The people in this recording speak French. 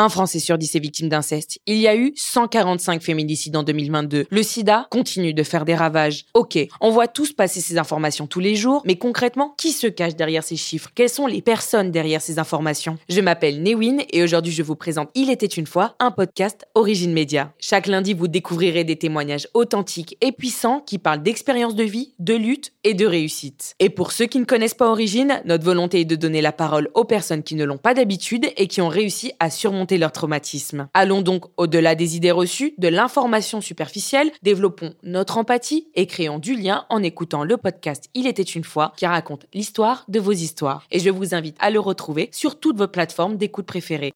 Un Français sur 10 est victime d'inceste. Il y a eu 145 féminicides en 2022. Le sida continue de faire des ravages. Ok, on voit tous passer ces informations tous les jours, mais concrètement, qui se cache derrière ces chiffres? Quelles sont les personnes derrière ces informations? Je m'appelle Newin et aujourd'hui je vous présente Il était une fois, un podcast Origine Média. Chaque lundi, vous découvrirez des témoignages authentiques et puissants qui parlent d'expériences de vie, de lutte et de réussite. Et pour ceux qui ne connaissent pas Origine, notre volonté est de donner la parole aux personnes qui ne l'ont pas d'habitude et qui ont réussi à leur traumatisme. Allons donc au-delà des idées reçues, de l'information superficielle, développons notre empathie et créons du lien en écoutant le podcast Il était une fois qui raconte l'histoire de vos histoires. Et je vous invite à le retrouver sur toutes vos plateformes d'écoute préférées.